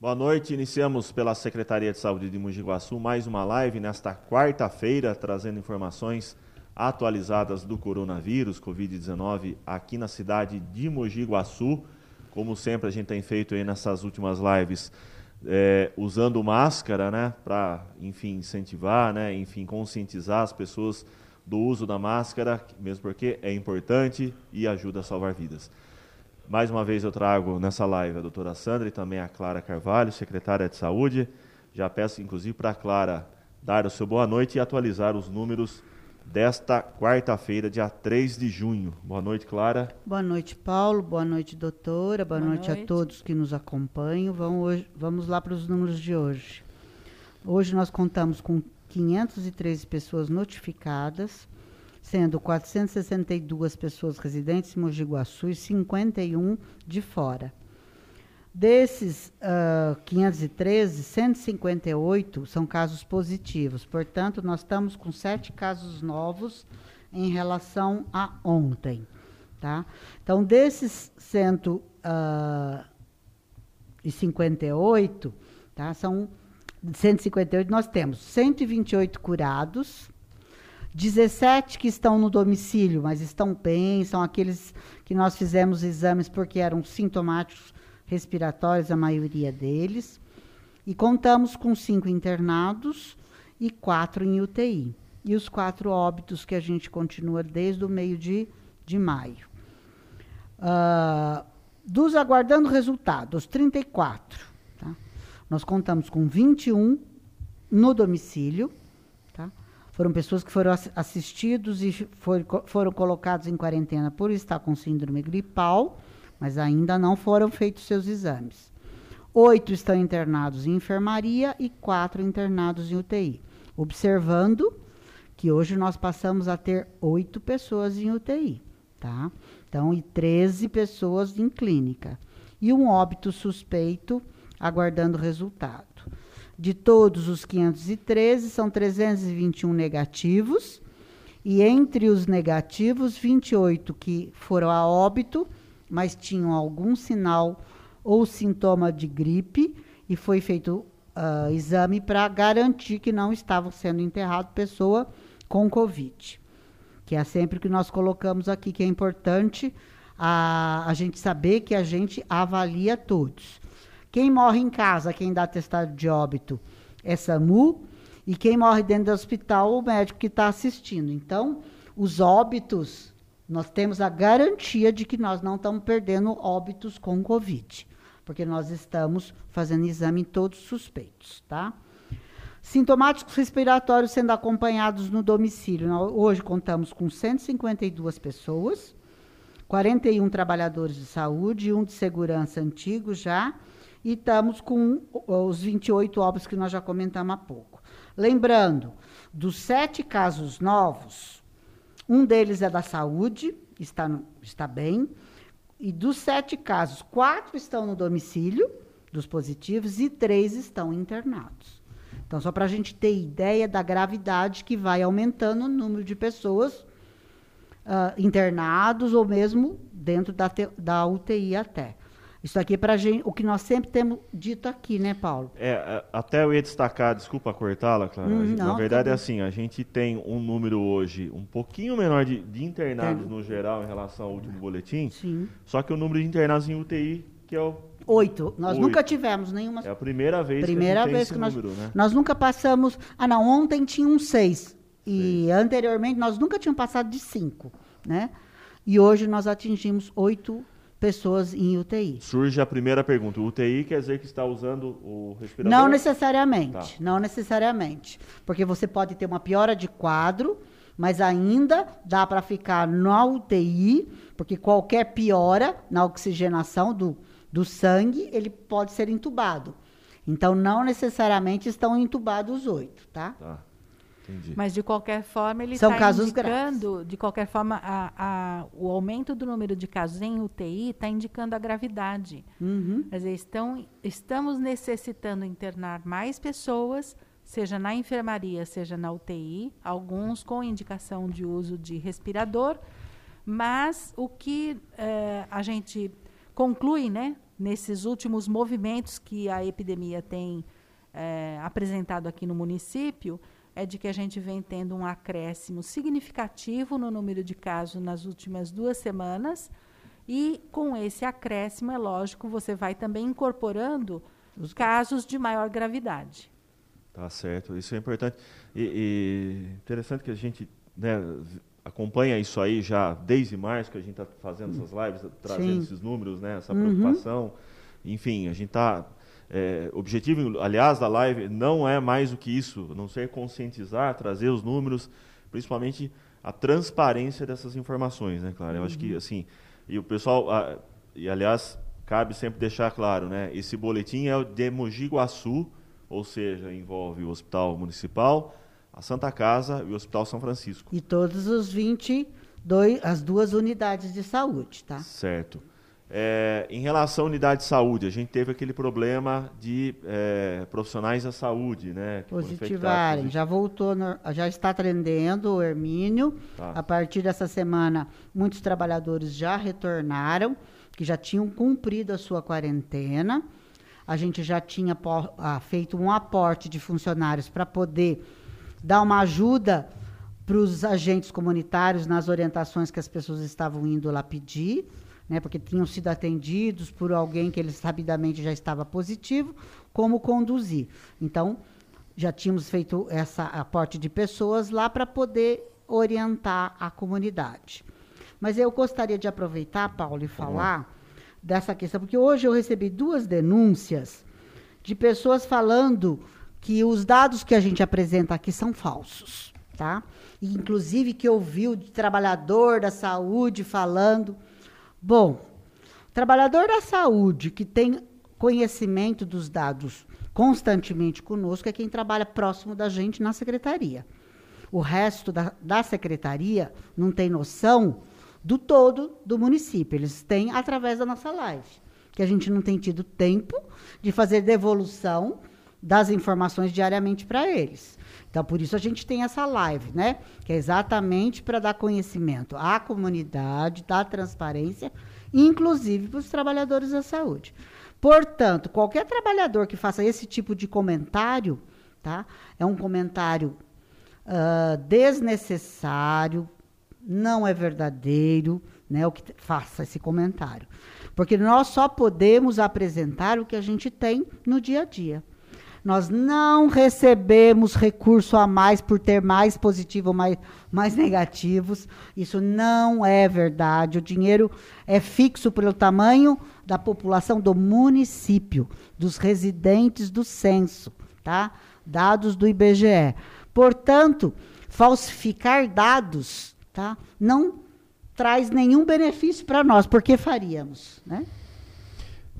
Boa noite. Iniciamos pela Secretaria de Saúde de Mogi Guaçu mais uma live nesta quarta-feira, trazendo informações atualizadas do coronavírus, Covid-19, aqui na cidade de Mogi Guaçu. Como sempre a gente tem feito aí nessas últimas lives, é, usando máscara, né, para, enfim, incentivar, né, enfim, conscientizar as pessoas do uso da máscara, mesmo porque é importante e ajuda a salvar vidas. Mais uma vez eu trago nessa live a doutora Sandra e também a Clara Carvalho, secretária de Saúde. Já peço, inclusive, para a Clara dar o seu boa noite e atualizar os números desta quarta-feira, dia 3 de junho. Boa noite, Clara. Boa noite, Paulo. Boa noite, doutora. Boa, Boa noite, noite, a todos que nos acompanham. Vamos, hoje, vamos lá para os números de hoje. Hoje nós contamos com 513 pessoas notificadas sendo 462 pessoas residentes em Mogi Guaçu e 51 de fora. Desses uh, 513, 158 são casos positivos. Portanto, nós estamos com sete casos novos em relação a ontem. Tá? Então, desses 158, tá? são 158, nós temos 128 curados, 17 que estão no domicílio, mas estão bem, são aqueles que nós fizemos exames porque eram sintomáticos respiratórios, a maioria deles. E contamos com cinco internados e quatro em UTI. E os quatro óbitos que a gente continua desde o meio de, de maio. Uh, dos aguardando resultados, 34. Tá? Nós contamos com 21 no domicílio foram pessoas que foram assistidos e for, foram colocados em quarentena por estar com síndrome gripal, mas ainda não foram feitos seus exames. Oito estão internados em enfermaria e quatro internados em UTI. Observando que hoje nós passamos a ter oito pessoas em UTI, tá? Então, e 13 pessoas em clínica. E um óbito suspeito aguardando resultado. De todos os 513, são 321 negativos. E entre os negativos, 28 que foram a óbito, mas tinham algum sinal ou sintoma de gripe, e foi feito uh, exame para garantir que não estavam sendo enterrado pessoa com Covid. Que é sempre que nós colocamos aqui, que é importante a, a gente saber que a gente avalia todos. Quem morre em casa, quem dá atestado de óbito, é SAMU. E quem morre dentro do hospital, o médico que está assistindo. Então, os óbitos, nós temos a garantia de que nós não estamos perdendo óbitos com Covid. Porque nós estamos fazendo exame em todos suspeitos, tá? Sintomáticos respiratórios sendo acompanhados no domicílio. Hoje contamos com 152 pessoas, 41 trabalhadores de saúde, um de segurança antigo já, e estamos com os 28 óbitos que nós já comentamos há pouco. Lembrando, dos sete casos novos, um deles é da saúde, está, está bem, e dos sete casos, quatro estão no domicílio dos positivos e três estão internados. Então, só para a gente ter ideia da gravidade que vai aumentando o número de pessoas uh, internados ou mesmo dentro da, da UTI até. Isso aqui é para gente, o que nós sempre temos dito aqui, né, Paulo? É, é até eu ia destacar, desculpa cortá-la, Clara. Hum, não, Na verdade tá é assim, a gente tem um número hoje um pouquinho menor de, de internados tem. no geral em relação ao último boletim. Sim. Só que o número de internados em UTI, que é o Oito. Nós Oito. nunca tivemos nenhuma. É a primeira vez primeira que, vez que nós, número, né? Nós nunca passamos. Ah, não, ontem tinha um seis. E anteriormente nós nunca tínhamos passado de cinco, né? E hoje nós atingimos oito pessoas em UTI. Surge a primeira pergunta: UTI quer dizer que está usando o respirador? Não necessariamente, tá. não necessariamente, porque você pode ter uma piora de quadro, mas ainda dá para ficar na UTI, porque qualquer piora na oxigenação do, do sangue, ele pode ser entubado. Então, não necessariamente estão entubados os oito, tá? Tá. Entendi. Mas de qualquer forma ele está indicando, graves. de qualquer forma, a, a, o aumento do número de casos em UTI está indicando a gravidade. Uhum. Quer dizer, estão, estamos necessitando internar mais pessoas, seja na enfermaria, seja na UTI, alguns com indicação de uso de respirador, mas o que eh, a gente conclui, né, nesses últimos movimentos que a epidemia tem é, apresentado aqui no município, é de que a gente vem tendo um acréscimo significativo no número de casos nas últimas duas semanas. E com esse acréscimo, é lógico, você vai também incorporando os casos de maior gravidade. Tá certo, isso é importante. E, e interessante que a gente né, acompanha isso aí já desde março, que a gente está fazendo essas lives, trazendo Sim. esses números, né, essa uhum. preocupação. Enfim, a gente está é, objetivo, aliás, da live não é mais do que isso, não ser conscientizar, trazer os números, principalmente a transparência dessas informações, né, claro? Eu uhum. acho que uhum. assim, e o pessoal, a, e aliás, cabe sempre deixar claro, né? Esse boletim é o de Mogi Guaçu, ou seja, envolve o Hospital Municipal, a Santa Casa e o Hospital São Francisco. E todos os 22, as duas unidades de saúde, tá? Certo. É, em relação à unidade de saúde, a gente teve aquele problema de é, profissionais da saúde, né? Positivarem, já voltou, no, já está atendendo o Hermínio. Tá. A partir dessa semana, muitos trabalhadores já retornaram, que já tinham cumprido a sua quarentena. A gente já tinha ah, feito um aporte de funcionários para poder dar uma ajuda para os agentes comunitários nas orientações que as pessoas estavam indo lá pedir né, porque tinham sido atendidos por alguém que eles sabidamente já estava positivo, como conduzir. Então, já tínhamos feito essa aporte de pessoas lá para poder orientar a comunidade. Mas eu gostaria de aproveitar, Paulo, e falar uhum. dessa questão, porque hoje eu recebi duas denúncias de pessoas falando que os dados que a gente apresenta aqui são falsos, tá? E, inclusive que ouviu de trabalhador da saúde falando Bom, trabalhador da saúde que tem conhecimento dos dados constantemente conosco é quem trabalha próximo da gente na secretaria. O resto da, da secretaria não tem noção do todo do município. Eles têm através da nossa live, que a gente não tem tido tempo de fazer devolução das informações diariamente para eles. Então, por isso a gente tem essa live, né? Que é exatamente para dar conhecimento à comunidade, dar transparência, inclusive para os trabalhadores da saúde. Portanto, qualquer trabalhador que faça esse tipo de comentário, tá? É um comentário uh, desnecessário, não é verdadeiro, né? O que faça esse comentário, porque nós só podemos apresentar o que a gente tem no dia a dia. Nós não recebemos recurso a mais por ter mais positivo ou mais, mais negativos. Isso não é verdade. O dinheiro é fixo pelo tamanho da população do município, dos residentes do censo, tá? Dados do IBGE. Portanto, falsificar dados, tá? Não traz nenhum benefício para nós, porque faríamos, né?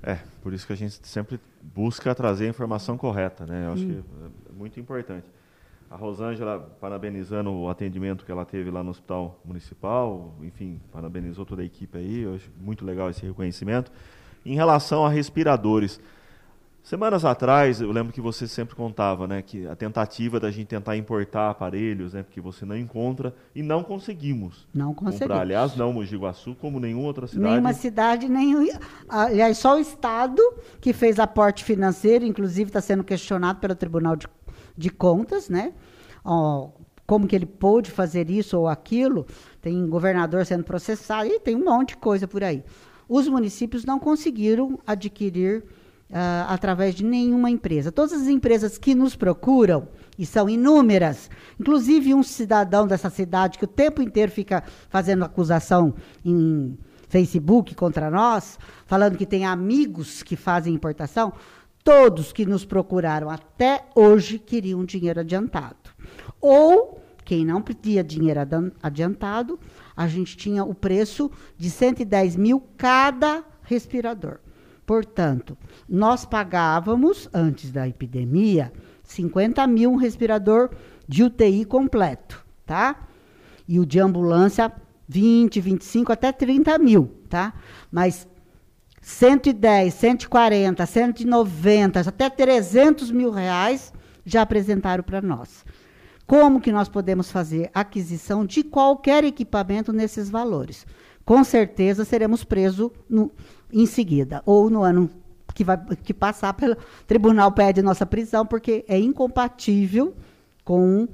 É, por isso que a gente sempre busca trazer a informação correta, né? Eu acho hum. que é muito importante. A Rosângela, parabenizando o atendimento que ela teve lá no Hospital Municipal, enfim, parabenizou toda a equipe aí, eu acho muito legal esse reconhecimento. Em relação a respiradores, Semanas atrás, eu lembro que você sempre contava, né, que a tentativa da gente tentar importar aparelhos, né, porque você não encontra e não conseguimos. Não conseguimos. Comprar. Aliás, não Mogi Guaçu, como nenhuma outra cidade. Nenhuma cidade, nem aliás, só o estado que fez aporte financeiro, inclusive está sendo questionado pelo Tribunal de, de Contas, né? Ó, como que ele pôde fazer isso ou aquilo? Tem governador sendo processado e tem um monte de coisa por aí. Os municípios não conseguiram adquirir uh, através de nenhuma empresa. Todas as empresas que nos procuram, e são inúmeras, inclusive um cidadão dessa cidade que o tempo inteiro fica fazendo acusação em Facebook contra nós, falando que tem amigos que fazem importação, todos que nos procuraram até hoje queriam dinheiro adiantado. Ou, quem não pedia dinheiro adiantado, a gente tinha o preço de 110 mil cada respirador. Portanto, nós pagávamos, antes da epidemia, 50 mil um respirador de UTI completo, tá? E o de ambulância, 20, 25, até 30 mil, tá? Mas 110, 140, 190, até 300 mil reais já apresentaram para nós. Como que nós podemos fazer aquisição de qualquer equipamento nesses valores? Com certeza seremos presos no, em seguida, ou no ano que vai que passar pelo tribunal pede nossa prisão, porque é incompatível com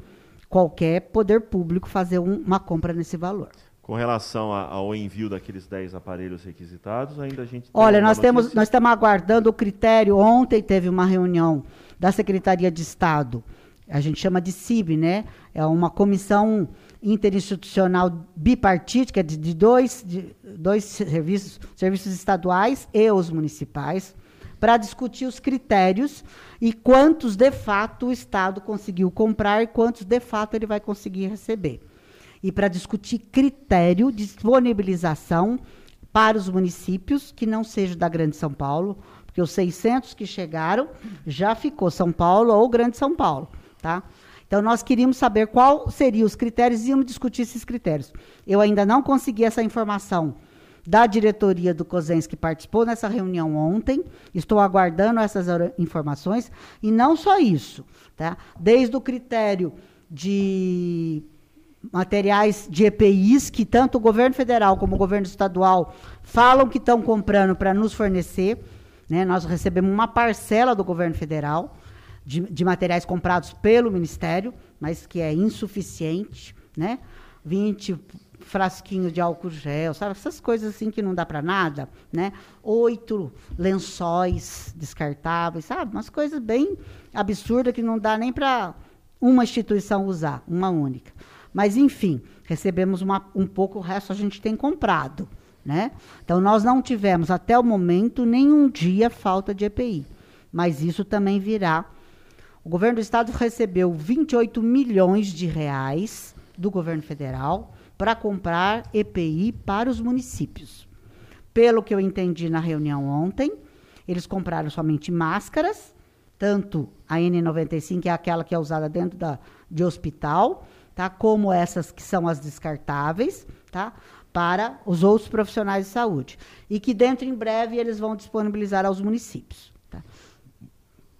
qualquer poder público fazer um, uma compra nesse valor. Com relação a, ao envio daqueles 10 aparelhos requisitados, ainda a gente Olha, nós temos nós estamos aguardando o critério. Ontem teve uma reunião da Secretaria de Estado. A gente chama de CIB, né? É uma comissão interinstitucional bipartítica de, de dois, de dois serviços, serviços estaduais e os municipais, para discutir os critérios e quantos de fato o Estado conseguiu comprar e quantos de fato ele vai conseguir receber e para discutir critério de disponibilização para os municípios que não sejam da Grande São Paulo, porque os 600 que chegaram já ficou São Paulo ou Grande São Paulo, tá? Então nós queríamos saber qual seriam os critérios e íamos discutir esses critérios. Eu ainda não consegui essa informação da diretoria do COSENS que participou nessa reunião ontem. Estou aguardando essas informações e não só isso, tá? Desde o critério de materiais de EPIs que tanto o governo federal como o governo estadual falam que estão comprando para nos fornecer. Né? Nós recebemos uma parcela do governo federal de, de, materiais comprados pelo Ministério, mas que é insuficiente. Né? 20 frasquinhos de álcool gel, sabe? Essas coisas assim que não dá para nada, né? Oito lençóis descartáveis, sabe? Umas coisas bem absurdas que não dá nem para uma instituição usar, uma única. Mas, enfim, recebemos uma, um pouco, o resto a gente tem comprado. Né? Então, nós não tivemos, até o momento, nenhum dia falta de EPI. Mas isso também virá. O governo do estado recebeu 28 milhões de reais do governo federal para comprar EPI para os municípios. Pelo que eu entendi na reunião ontem, eles compraram somente máscaras, tanto a N95, que é aquela que é usada dentro da, de hospital, tá? Como essas que são as descartáveis, tá? Para os outros profissionais de saúde. E que dentro em breve eles vão disponibilizar aos municípios. Tá?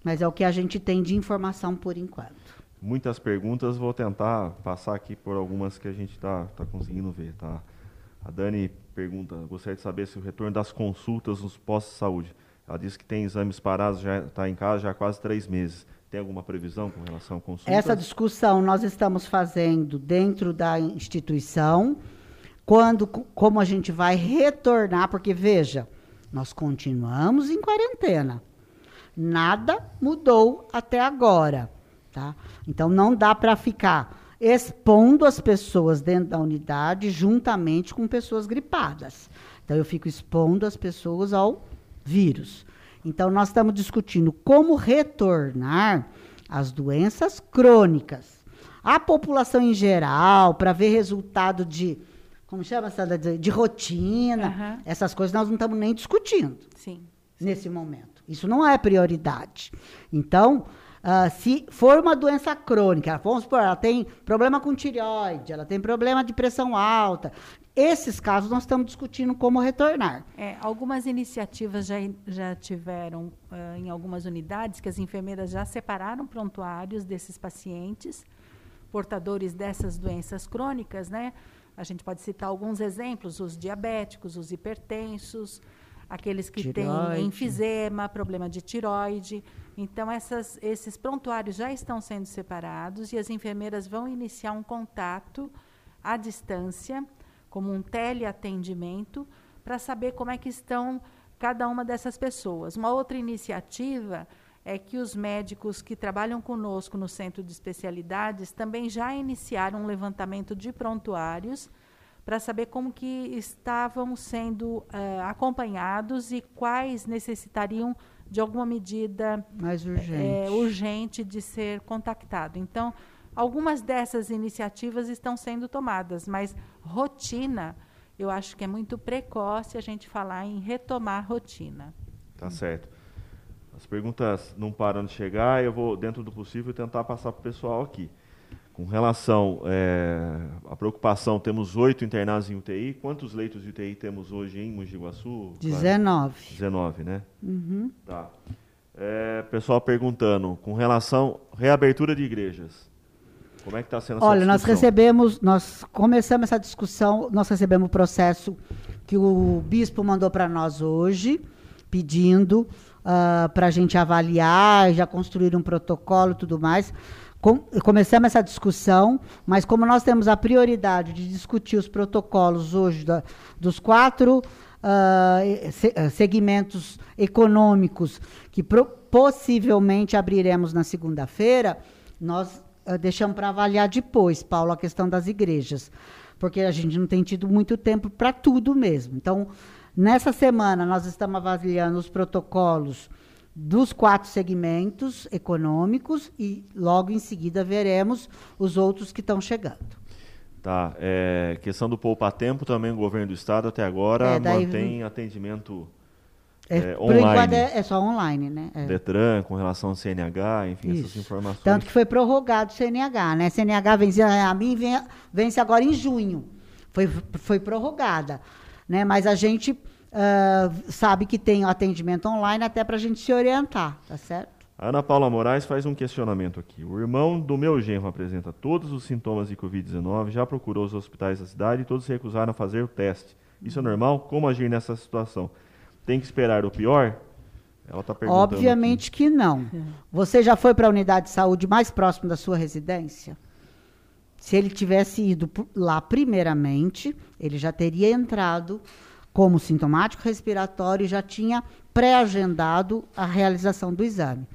Mas é o que a gente tem de informação por enquanto. Muitas perguntas, vou tentar passar aqui por algumas que a gente está tá conseguindo ver, tá? A Dani pergunta, gostaria de saber se o retorno das consultas nos postos de saúde. Ela disse que tem exames parados, já está em casa já há quase três meses. Tem alguma previsão com relação à consulta? Essa discussão nós estamos fazendo dentro da instituição, quando, como a gente vai retornar, porque veja, nós continuamos em quarentena. Nada mudou até agora, tá? Então não dá para ficar expondo as pessoas dentro da unidade juntamente com pessoas gripadas. Então eu fico expondo as pessoas ao vírus. Então, nós estamos discutindo como retornar as doenças crônicas. A população em geral, para ver resultado de, como chama, de, de rotina, uhum. essas coisas nós não estamos nem discutindo Sim. nesse momento. Isso não é prioridade. Então, Uh, se for uma doença crônica, vamos supor, ela tem problema com tireoide, ela tem problema de pressão alta, esses casos nós estamos discutindo como retornar. É, algumas iniciativas já, já tiveram uh, em algumas unidades que as enfermeiras já separaram prontuários desses pacientes portadores dessas doenças crônicas, né? A gente pode citar alguns exemplos: os diabéticos, os hipertensos, aqueles que tiroide. têm enfisema, problema de tiroide. Então, essas, esses prontuários já estão sendo separados e as enfermeiras vão iniciar um contato à distância como um teleatendimento, para saber como é que estão cada uma dessas pessoas. Uma outra iniciativa é que os médicos que trabalham conosco no centro de especialidades também já iniciaram um levantamento de prontuários para saber como que estavam sendo uh, acompanhados e quais necessitariam de alguma medida mais urgente. É, urgente de ser contactado. Então, Algumas dessas iniciativas estão sendo tomadas, mas rotina, eu acho que é muito precoce a gente falar em retomar rotina. Tá certo. As perguntas não param de chegar, eu vou, dentro do possível, tentar passar para o pessoal aqui. Com relação é, à preocupação, temos oito internados em UTI. Quantos leitos de UTI temos hoje em Mogi Guaçu? 19. 19, né? Uhum. Tá. É, pessoal perguntando, com relação à reabertura de igrejas. Como é que está sendo essa Olha, discussão? nós recebemos, nós começamos essa discussão, nós recebemos o processo que o bispo mandou para nós hoje, pedindo uh, ah, para a gente avaliar, já construir um protocolo e tudo mais. Com, começamos essa discussão, mas como nós temos a prioridade de discutir os protocolos hoje da, dos quatro uh, se, uh, segmentos econômicos que pro, possivelmente abriremos na segunda-feira, nós uh, deixamos para avaliar depois, Paulo, a questão das igrejas, porque a gente não tem tido muito tempo para tudo mesmo. Então, nessa semana, nós estamos avaliando os protocolos dos quatro segmentos econômicos e logo em seguida veremos os outros que estão chegando. Tá. É, questão do poupa-tempo também o governo do estado até agora é, daí, mantém atendimento é, é, online. É, é, só online, né? É. Detran, com relação ao CNH, enfim, Isso. essas informações. Tanto que foi prorrogado o CNH, né? CNH vence, a mim vence agora em junho. Foi, foi prorrogada. Né? Mas a gente uh, sabe que tem o atendimento online até para a gente se orientar, tá certo? A Ana Paula Moraes faz um questionamento aqui. O irmão do meu genro apresenta todos os sintomas de Covid-19, já procurou os hospitais da cidade e todos se recusaram a fazer o teste. Isso é normal? Como agir nessa situação? Tem que esperar o pior? Ela está perguntando. Obviamente aqui. que não. Você já foi para a unidade de saúde mais próxima da sua residência? Se ele tivesse ido lá primeiramente, ele já teria entrado como sintomático respiratório já tinha pré-agendado a realização do exame.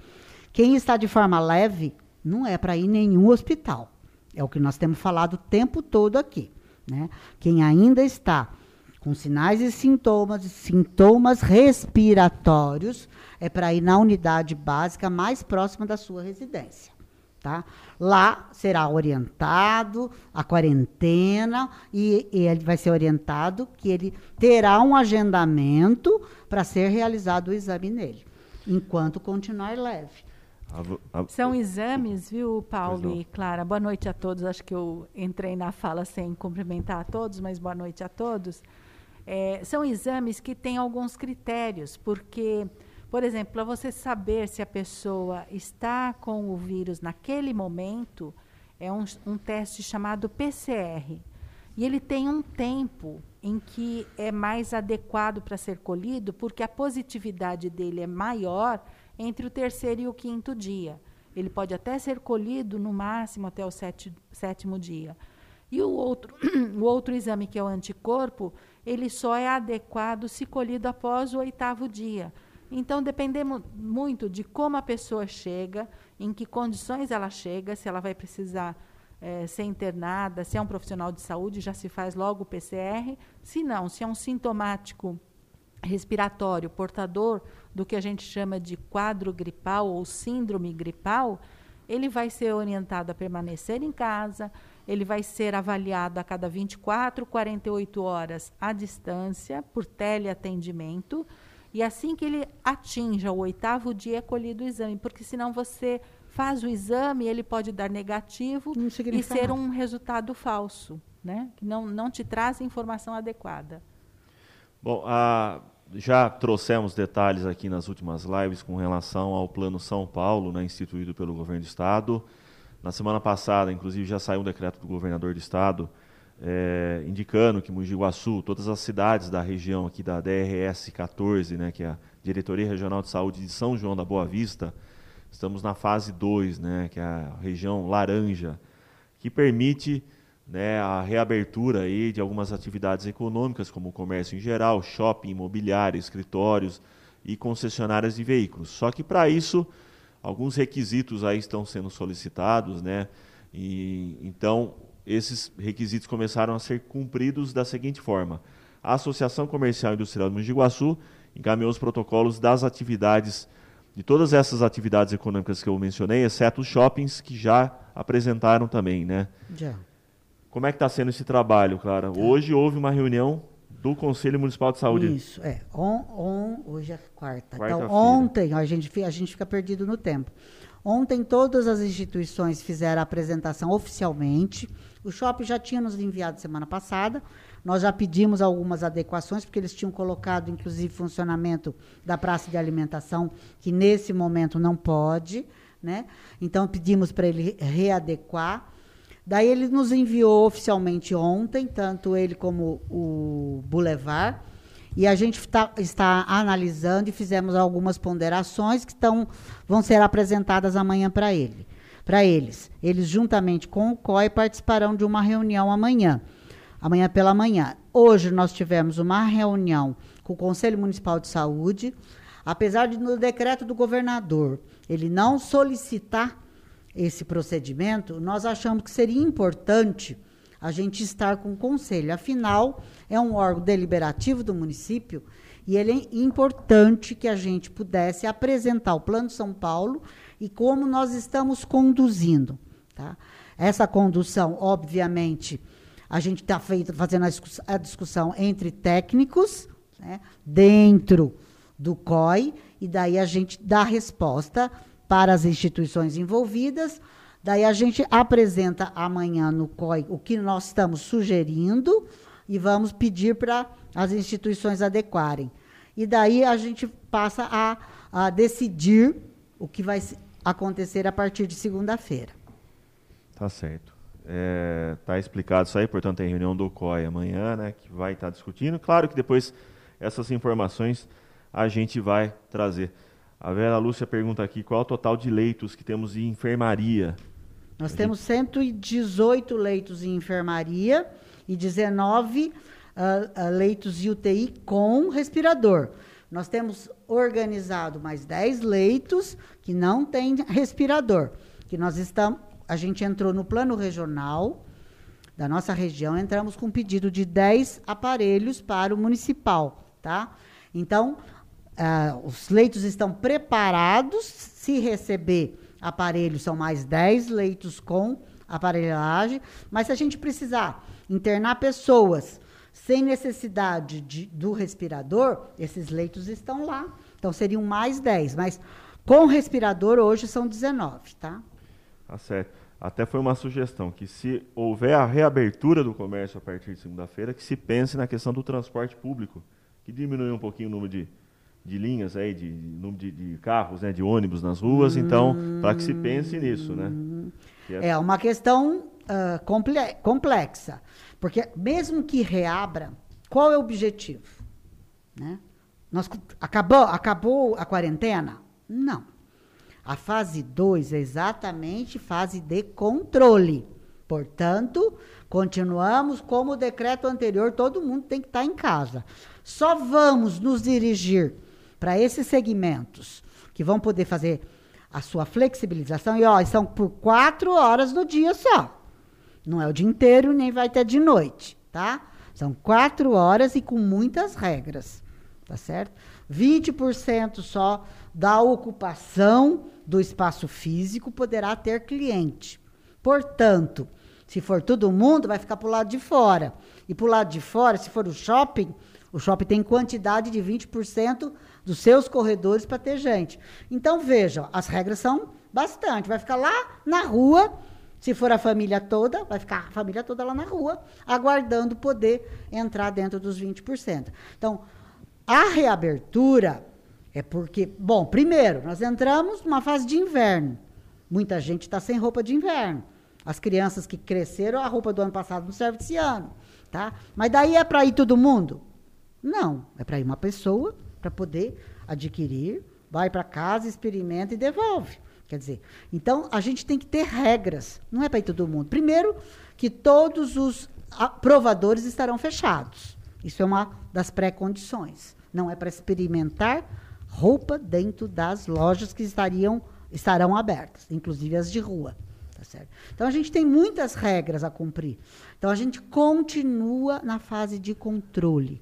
Quem está de forma leve não é para ir nenhum hospital. É o que nós temos falado o tempo todo aqui. Né? Quem ainda está com sinais e sintomas, sintomas respiratórios, é para ir na unidade básica mais próxima da sua residência. Tá? Lá será orientado a quarentena e, e, ele vai ser orientado que ele terá um agendamento para ser realizado o exame nele, enquanto continuar leve. São exames, viu, Paulo e Clara? Boa noite a todos. Acho que eu entrei na fala sem cumprimentar a todos, mas boa noite a todos. É, são exames que têm alguns critérios, porque por exemplo, para você saber se a pessoa está com o vírus naquele momento, é um, um teste chamado PCR. E ele tem um tempo em que é mais adequado para ser colhido, porque a positividade dele é maior entre o terceiro e o quinto dia. Ele pode até ser colhido no máximo até o sete, sétimo dia. E o outro, o outro exame, que é o anticorpo, ele só é adequado se colhido após o oitavo dia. Então, dependemos muito de como a pessoa chega, em que condições ela chega, se ela vai precisar é, ser internada, se é um profissional de saúde, já se faz logo o PCR. Se não, se é um sintomático respiratório, portador do que a gente chama de quadro gripal ou síndrome gripal, ele vai ser orientado a permanecer em casa, ele vai ser avaliado a cada 24, 48 horas à distância, por teleatendimento. E assim que ele atinja o oitavo dia, é colhido o exame, porque senão você faz o exame, ele pode dar negativo e ser um resultado falso, né? que não, não te traz informação adequada. Bom, a, já trouxemos detalhes aqui nas últimas lives com relação ao Plano São Paulo, né, instituído pelo governo do Estado. Na semana passada, inclusive, já saiu um decreto do governador do Estado é, indicando que Mogi Guaçu, todas as cidades da região aqui da DRS 14, né, que é a Diretoria Regional de Saúde de São João da Boa Vista, estamos na fase 2, né, que é a região laranja, que permite né, a reabertura aí de algumas atividades econômicas, como o comércio em geral, shopping, imobiliário, escritórios e concessionárias de veículos. Só que para isso, alguns requisitos aí estão sendo solicitados, né? E, então, esses requisitos começaram a ser cumpridos da seguinte forma: a Associação Comercial e Industrial de Mogi Guaçu encaminhou os protocolos das atividades, de todas essas atividades econômicas que eu mencionei, exceto os shoppings que já apresentaram também, né? Já. Como é que está sendo esse trabalho, Clara? Tá. Hoje houve uma reunião do Conselho Municipal de Saúde. Isso, é. On, on, hoje é quarta. quarta então, ontem, a gente, a gente fica perdido no tempo. Ontem, todas as instituições fizeram a apresentação oficialmente. O shopping já tinha nos enviado semana passada. Nós já pedimos algumas adequações, porque eles tinham colocado, inclusive, funcionamento da praça de alimentação, que nesse momento não pode. Né? Então, pedimos para ele readequar. Daí ele nos enviou oficialmente ontem, tanto ele como o Boulevard, e a gente tá, está analisando e fizemos algumas ponderações que estão, vão ser apresentadas amanhã para ele, para eles. Eles, juntamente com o COI, participarão de uma reunião amanhã, amanhã pela manhã. Hoje nós tivemos uma reunião com o Conselho Municipal de Saúde, apesar de no decreto do governador ele não solicitar esse procedimento, nós achamos que seria importante a gente estar com o conselho. Afinal, é um órgão deliberativo do município e ele é importante que a gente pudesse apresentar o Plano São Paulo e como nós estamos conduzindo. Tá? Essa condução, obviamente, a gente está fazendo a discussão entre técnicos, né, dentro do COI, e daí a gente dá resposta para as instituições envolvidas. Daí a gente apresenta amanhã no COI o que nós estamos sugerindo e vamos pedir para as instituições adequarem. E daí a gente passa a, a decidir o que vai acontecer a partir de segunda-feira. Tá certo. É, tá explicado isso aí, portanto, tem reunião do COI amanhã, né, que vai estar tá discutindo. Claro que depois essas informações a gente vai trazer. A Vera Lúcia pergunta aqui qual é o total de leitos que temos em enfermaria. Nós temos gente... 118 leitos em enfermaria e 19 uh, uh, leitos de UTI com respirador. Nós temos organizado mais 10 leitos que não têm respirador. Que nós estamos, a gente entrou no plano regional da nossa região, entramos com um pedido de 10 aparelhos para o municipal, tá? Então, Uh, os leitos estão preparados. Se receber aparelhos, são mais 10 leitos com aparelhagem. Mas se a gente precisar internar pessoas sem necessidade de, do respirador, esses leitos estão lá. Então seriam mais 10. Mas com respirador, hoje são 19, tá? Tá certo. Até foi uma sugestão que se houver a reabertura do comércio a partir de segunda-feira, que se pense na questão do transporte público, que diminui um pouquinho o número de de linhas aí, de número de, de, carros, né, de ônibus nas ruas, então, para que se pense nisso, né? É, é uma questão uh, comple complexa, porque mesmo que reabra, qual é o objetivo? Né? Nós, acabou, acabou a quarentena? Não. A fase 2 é exatamente fase de controle. Portanto, continuamos como o decreto anterior, todo mundo tem que estar em casa. Só vamos nos dirigir para esses segmentos que vão poder fazer a sua flexibilização, e ó, são por quatro horas no dia só. Não é o dia inteiro, nem vai ter de noite, tá? São quatro horas e com muitas regras, tá certo? 20% só da ocupação do espaço físico poderá ter cliente. Portanto, se for todo mundo, vai ficar para o lado de fora. E para o lado de fora, se for o shopping, o shopping tem quantidade de 20% dos seus corredores para ter gente. Então, vejam, as regras são bastante. Vai ficar lá na rua, se for a família toda, vai ficar a família toda lá na rua, aguardando poder entrar dentro dos 20%. Então, a reabertura é porque, bom, primeiro, nós entramos numa fase de inverno. Muita gente está sem roupa de inverno. As crianças que cresceram, a roupa do ano passado não serve esse ano. Tá? Mas daí é para ir todo mundo? Não, é para ir uma pessoa para poder adquirir, vai para casa, experimenta e devolve. Quer dizer, então a gente tem que ter regras, não é para ir todo mundo. Primeiro, que todos os provadores estarão fechados. Isso é uma das pré-condições. Não é para experimentar roupa dentro das lojas que estariam estarão abertas, inclusive as de rua. Tá certo? Então a gente tem muitas regras a cumprir. Então a gente continua na fase de controle.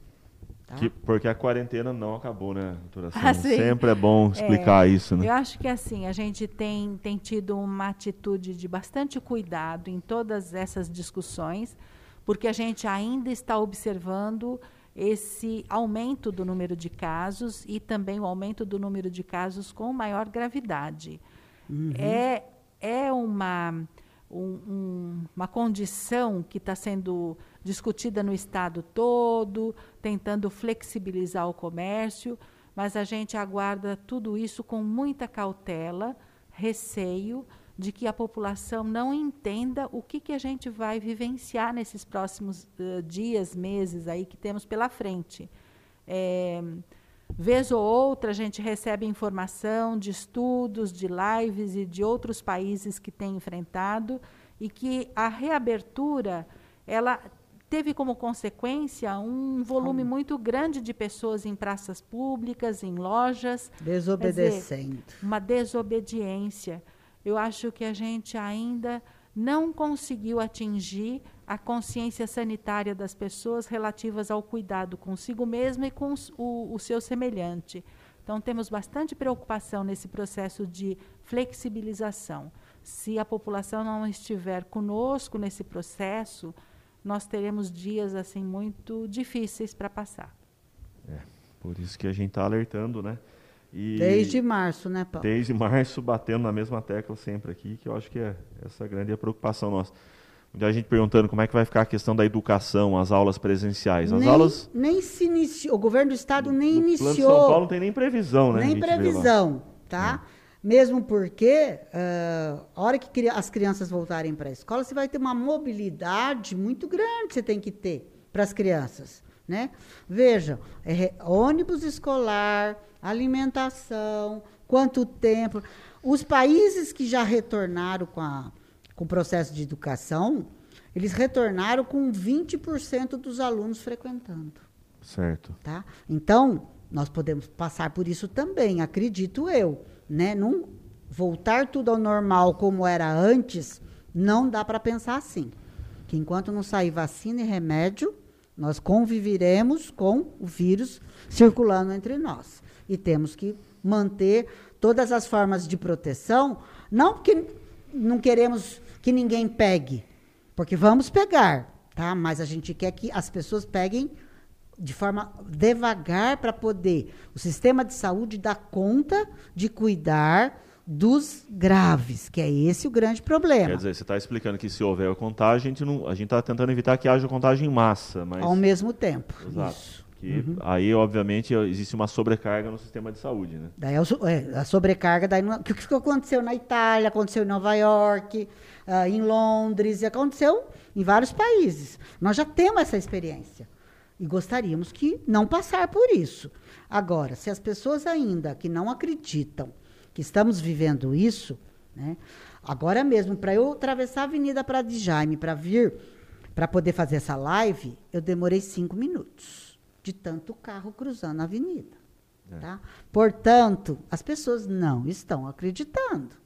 Tá? Que, porque a quarentena não acabou, né, doutora? Ah, Sempre é bom explicar é, isso, né? Eu acho que assim, a gente tem, tem tido uma atitude de bastante cuidado em todas essas discussões, porque a gente ainda está observando esse aumento do número de casos e também o aumento do número de casos com maior gravidade. Uhum. É, é uma, um, um, uma condição que está sendo discutida no estado todo, tentando flexibilizar o comércio, mas a gente aguarda tudo isso com muita cautela, receio, de que a população não entenda o que, que a gente vai vivenciar nesses próximos uh, dias, meses aí que temos pela frente. É, vez ou outra a gente recebe informação de estudos, de lives e de outros países que têm enfrentado e que a reabertura ela teve como consequência um volume muito grande de pessoas em praças públicas, em lojas. Desobedecendo. Dizer, uma desobediência eu acho que a gente ainda não conseguiu atingir a consciência sanitária das pessoas relativas ao cuidado consigo mesmo e com o, o seu semelhante. Então, temos bastante preocupação nesse processo de flexibilização. Se a população não estiver conosco nesse processo, nós teremos dias assim muito difíceis para passar. É, por isso que a gente está alertando, né? E desde março, né, Paulo? Desde março, batendo na mesma tecla sempre aqui, que eu acho que é essa grande preocupação nossa. A gente perguntando como é que vai ficar a questão da educação, as aulas presenciais. As nem, aulas. Nem se iniciou, o governo do estado nem no iniciou. Plano São Paulo não tem nem previsão, né? Nem previsão, tá? É. Mesmo porque, uh, a hora que as crianças voltarem para a escola, você vai ter uma mobilidade muito grande, você tem que ter para as crianças. Né? Veja, é, ônibus escolar, alimentação, quanto tempo. Os países que já retornaram com, a, com o processo de educação, eles retornaram com 20% dos alunos frequentando. Certo. Tá? Então, nós podemos passar por isso também, acredito eu. Né? Não voltar tudo ao normal como era antes, não dá para pensar assim. Que enquanto não sair vacina e remédio, nós conviveremos com o vírus circulando entre nós e temos que manter todas as formas de proteção, não porque não queremos que ninguém pegue, porque vamos pegar, tá? Mas a gente quer que as pessoas peguem de forma devagar para poder o sistema de saúde dar conta de cuidar dos graves, que é esse o grande problema. Quer dizer, você está explicando que se houver a contagem, a gente está tentando evitar que haja contagem em massa, mas ao mesmo tempo. Exato. Isso. Que uhum. aí, obviamente, existe uma sobrecarga no sistema de saúde, né? Daí é, a sobrecarga, daí, o que aconteceu na Itália, aconteceu em Nova York, uh, em Londres, e aconteceu em vários países. Nós já temos essa experiência e gostaríamos que não passar por isso. Agora, se as pessoas ainda que não acreditam que estamos vivendo isso, né? Agora mesmo, para eu atravessar a Avenida Prado de Jaime para vir, para poder fazer essa live, eu demorei cinco minutos de tanto carro cruzando a avenida. É. Tá? Portanto, as pessoas não estão acreditando.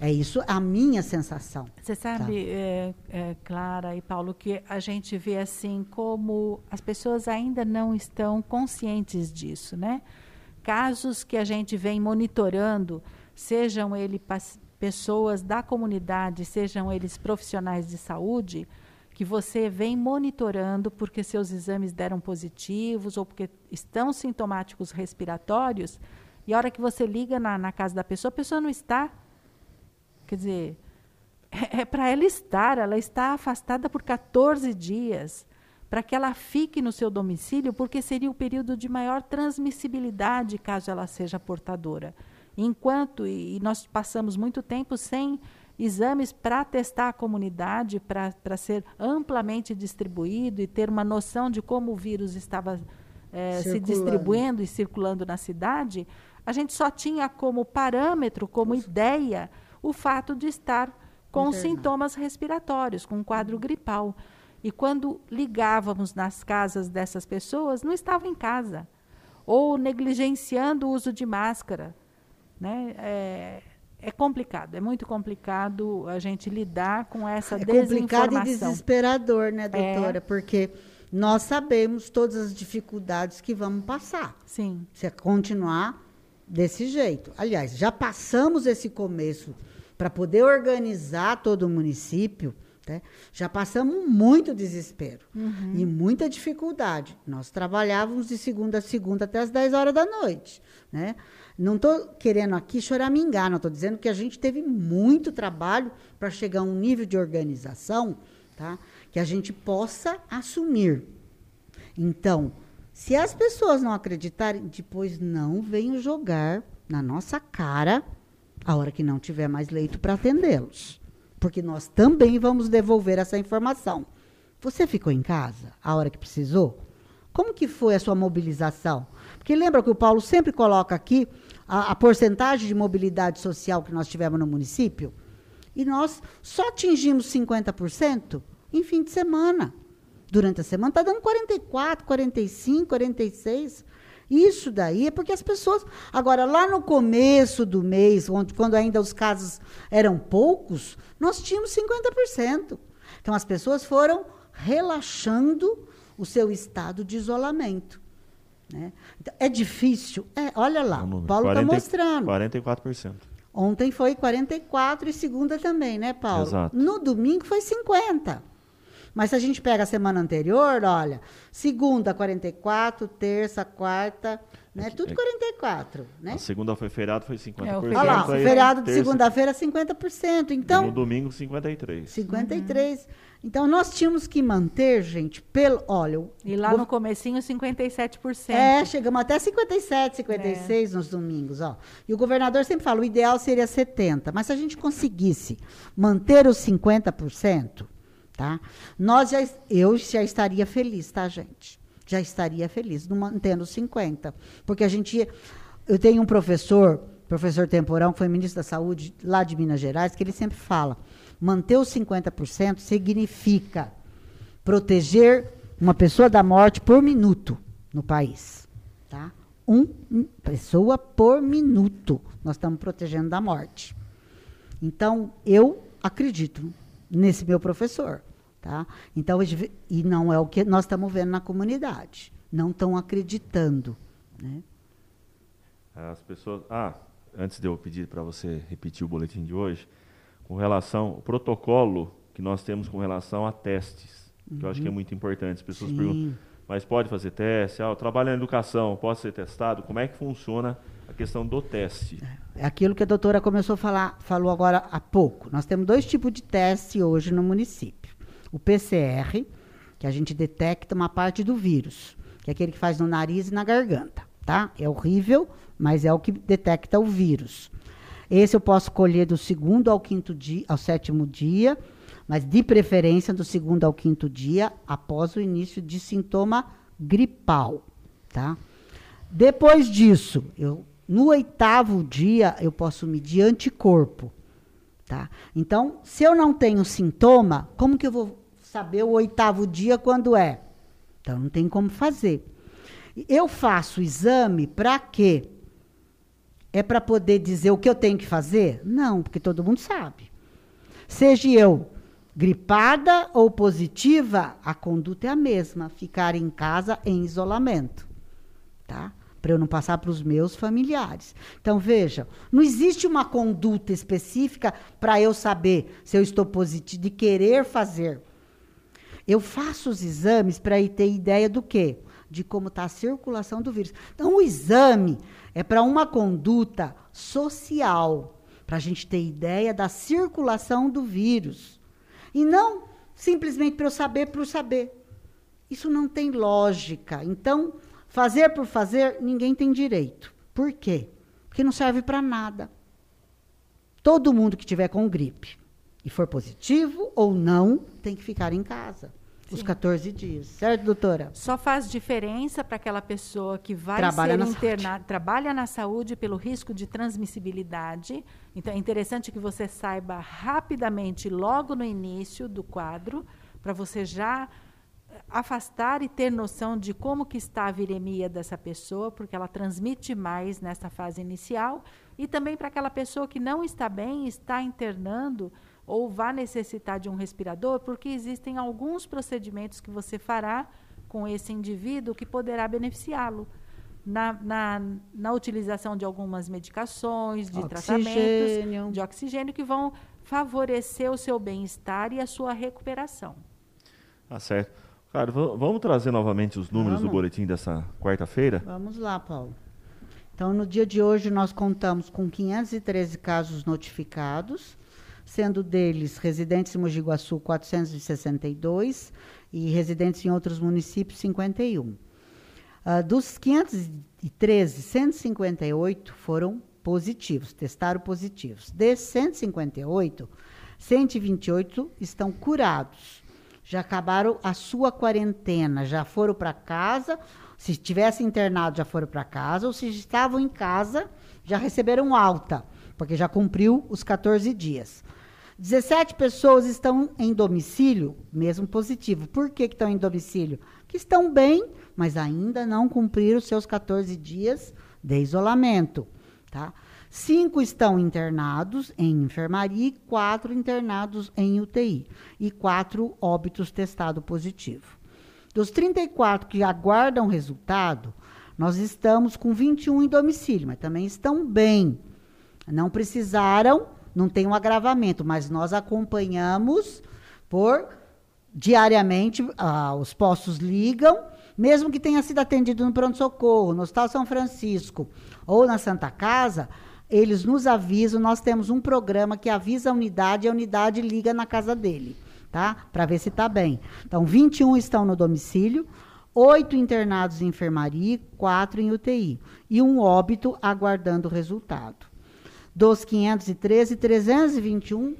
É isso a minha sensação. Você sabe, tá? é, é, Clara e Paulo, que a gente vê assim como as pessoas ainda não estão conscientes disso, né? Casos que a gente vem monitorando, sejam eles pessoas da comunidade, sejam eles profissionais de saúde, que você vem monitorando porque seus exames deram positivos ou porque estão sintomáticos respiratórios, e a hora que você liga na, na casa da pessoa, a pessoa não está. Quer dizer, é, é para ela estar, ela está afastada por 14 dias, para que ela fique no seu domicílio, porque seria o período de maior transmissibilidade caso ela seja portadora. Enquanto, e, e nós passamos muito tempo sem exames para testar a comunidade, para ser amplamente distribuído e ter uma noção de como o vírus estava é, se distribuindo e circulando na cidade, a gente só tinha como parâmetro, como ideia, o fato de estar com sintomas respiratórios, com um quadro gripal. E quando ligávamos nas casas dessas pessoas, não estavam em casa. Ou negligenciando o uso de máscara. Né? É, é complicado, é muito complicado a gente lidar com essa é desinformação. É complicado e desesperador, né, doutora? É. Porque nós sabemos todas as dificuldades que vamos passar. Sim. Se continuar desse jeito. Aliás, já passamos esse começo para poder organizar todo o município. Né? Já passamos muito desespero uhum. e muita dificuldade. Nós trabalhávamos de segunda a segunda até as 10 horas da noite. Né? Não estou querendo aqui choramingar, não estou dizendo que a gente teve muito trabalho para chegar a um nível de organização tá? que a gente possa assumir. Então, se as pessoas não acreditarem, depois não venham jogar na nossa cara a hora que não tiver mais leito para atendê-los. Porque nós também vamos devolver essa informação. Você ficou em casa a hora que precisou? Como que foi a sua mobilização? Porque lembra que o Paulo sempre coloca aqui a, a porcentagem de mobilidade social que nós tivemos no município? E nós só atingimos 50% em fim de semana. Durante a semana está dando 44, 45, 46. Isso daí é porque as pessoas. Agora, lá no começo do mês, onde, quando ainda os casos eram poucos, nós tínhamos 50%. Então, as pessoas foram relaxando o seu estado de isolamento. Né? Então, é difícil? É, olha lá, o Paulo está mostrando. 44%. Ontem foi 44 e segunda também, né, Paulo? Exato. No domingo foi 50. Mas se a gente pega a semana anterior, olha, segunda 44, terça, quarta, né? É, Tudo 44, é, né? A segunda foi feriado, foi 50%. É, Olha lá, o feriado de segunda-feira 50%. Então, e no domingo 53. 53. Uhum. Então nós tínhamos que manter, gente, pelo, olha, e lá no comecinho 57%. É, chegamos até 57, 56 é. nos domingos, ó. E o governador sempre fala, o ideal seria 70, mas se a gente conseguisse manter os 50%, tá? Nós já eu já estaria feliz, tá, gente? Já estaria feliz mantendo os 50, porque a gente eu tenho um professor, professor Temporão, que foi ministro da Saúde lá de Minas Gerais, que ele sempre fala: manter os 50% significa proteger uma pessoa da morte por minuto no país. Tá? Um pessoa por minuto nós estamos protegendo da morte. Então, eu acredito nesse meu professor. Tá? Então, e não é o que nós estamos vendo na comunidade. Não estão acreditando. Né? As pessoas. Ah, antes de eu pedir para você repetir o boletim de hoje, com relação ao protocolo que nós temos com relação a testes, uhum. que eu acho que é uhum. muito importante. As pessoas Sim. perguntam, mas pode fazer teste? Ah, eu trabalho na educação, pode ser testado? Como é que funciona a questão do teste? É aquilo que a doutora começou a falar, falou agora há pouco. Nós temos dois tipos de teste hoje no município. O PCR, que a gente detecta uma parte do vírus, que é aquele que faz no nariz e na garganta, tá? É horrível, mas é o que detecta o vírus. Esse eu posso colher do segundo ao quinto dia, ao sétimo dia, mas de preferência do segundo ao quinto dia, após o início de sintoma gripal, tá? Depois disso, eu, no oitavo dia, eu posso medir anticorpo, tá? Então, se eu não tenho sintoma, como que eu vou saber o oitavo dia quando é? Então, não tem como fazer. Eu faço o exame para quê? é para poder dizer o que eu tenho que fazer? Não, porque todo mundo sabe. Seja eu gripada ou positiva, a conduta é a mesma, ficar em casa em isolamento, tá? Para eu não passar para os meus familiares. Então veja, não existe uma conduta específica para eu saber se eu estou positivo de querer fazer. Eu faço os exames para ter ideia do quê? De como está a circulação do vírus. Então o exame é para uma conduta social, para a gente ter ideia da circulação do vírus. E não simplesmente para eu saber por saber. Isso não tem lógica. Então, fazer por fazer, ninguém tem direito. Por quê? Porque não serve para nada. Todo mundo que tiver com gripe e for positivo ou não, tem que ficar em casa. Sim. os 14 dias. Certo, doutora? Só faz diferença para aquela pessoa que vai trabalha ser internada, trabalha na saúde pelo risco de transmissibilidade. Então, é interessante que você saiba rapidamente, logo no início do quadro, para você já afastar e ter noção de como que está a viremia dessa pessoa, porque ela transmite mais nessa fase inicial, e também para aquela pessoa que não está bem, está internando, ou vá necessitar de um respirador, porque existem alguns procedimentos que você fará com esse indivíduo que poderá beneficiá-lo. Na, na, na, utilização de algumas medicações, de oxigênio. tratamentos, de oxigênio, que vão favorecer o seu bem-estar e a sua recuperação. Tá certo. Cara, vamos trazer novamente os números vamos. do boletim dessa quarta-feira? Vamos lá, Paulo. Então, no dia de hoje, nós contamos com 513 casos notificados, sendo deles residentes em Mogi Guaçu 462 e residentes em outros municípios 51. Uh, dos 513, 158 foram positivos, testaram positivos. Desses 158, 128 estão curados. Já acabaram a sua quarentena, já foram para casa. Se tivessem internado, já foram para casa. Ou se estavam em casa, já receberam alta, porque já cumpriu os 14 dias. 17 pessoas estão em domicílio, mesmo positivo. Por que, que estão em domicílio? Que estão bem, mas ainda não cumpriram os seus 14 dias de isolamento. Tá? Cinco estão internados em enfermaria e quatro internados em UTI. E quatro óbitos testado positivo. Dos 34 que aguardam resultado, nós estamos com 21 em domicílio, mas também estão bem. Não precisaram não tem um agravamento, mas nós acompanhamos por diariamente, ah, os postos ligam, mesmo que tenha sido atendido no pronto-socorro, no Hospital São Francisco ou na Santa Casa, eles nos avisam, nós temos um programa que avisa a unidade e a unidade liga na casa dele, tá? Para ver se está bem. Então, 21 estão no domicílio, oito internados em enfermaria, quatro em UTI e um óbito aguardando o resultado. Dos 513, 321,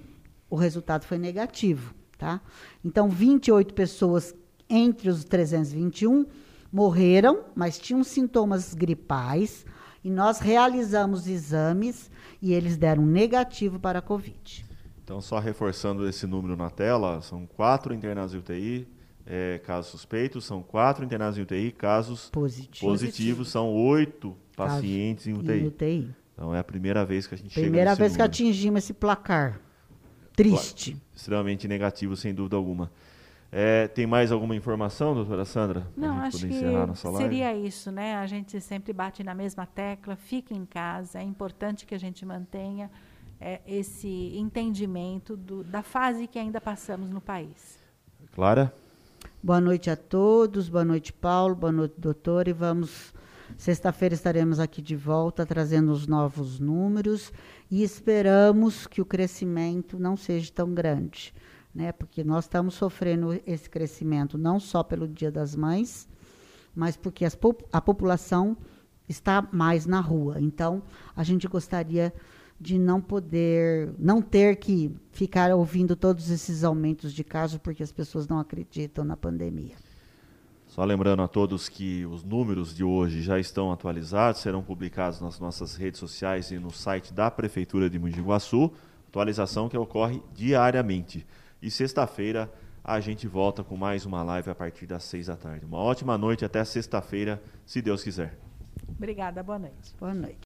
o resultado foi negativo. Tá? Então, 28 pessoas entre os 321 morreram, mas tinham sintomas gripais, e nós realizamos exames e eles deram negativo para a Covid. Então, só reforçando esse número na tela, são quatro internados em UTI, é, casos suspeitos, são quatro internados em UTI, casos positivos, positivos são oito pacientes em UTI. em UTI. Então é a primeira vez que a gente Primeira vez número. que atingimos esse placar. Triste. Extremamente negativo, sem dúvida alguma. É, tem mais alguma informação, doutora Sandra? Não, acho que seria isso, né? A gente sempre bate na mesma tecla, fique em casa. É importante que a gente mantenha é, esse entendimento do, da fase que ainda passamos no país. Clara? Boa noite a todos, boa noite, Paulo, boa noite, doutor, e vamos Sexta-feira estaremos aqui de volta trazendo os novos números e esperamos que o crescimento não seja tão grande, né? Porque nós estamos sofrendo esse crescimento não só pelo Dia das Mães, mas porque as, a população está mais na rua. Então, a gente gostaria de não poder, não ter que ficar ouvindo todos esses aumentos de casos porque as pessoas não acreditam na pandemia. Só lembrando a todos que os números de hoje já estão atualizados, serão publicados nas nossas redes sociais e no site da Prefeitura de Mogi Guaçu, atualização que ocorre diariamente. E sexta-feira a gente volta com mais uma live a partir das seis da tarde. Uma ótima noite até sexta-feira, se Deus quiser. Obrigada, boa noite. Boa noite.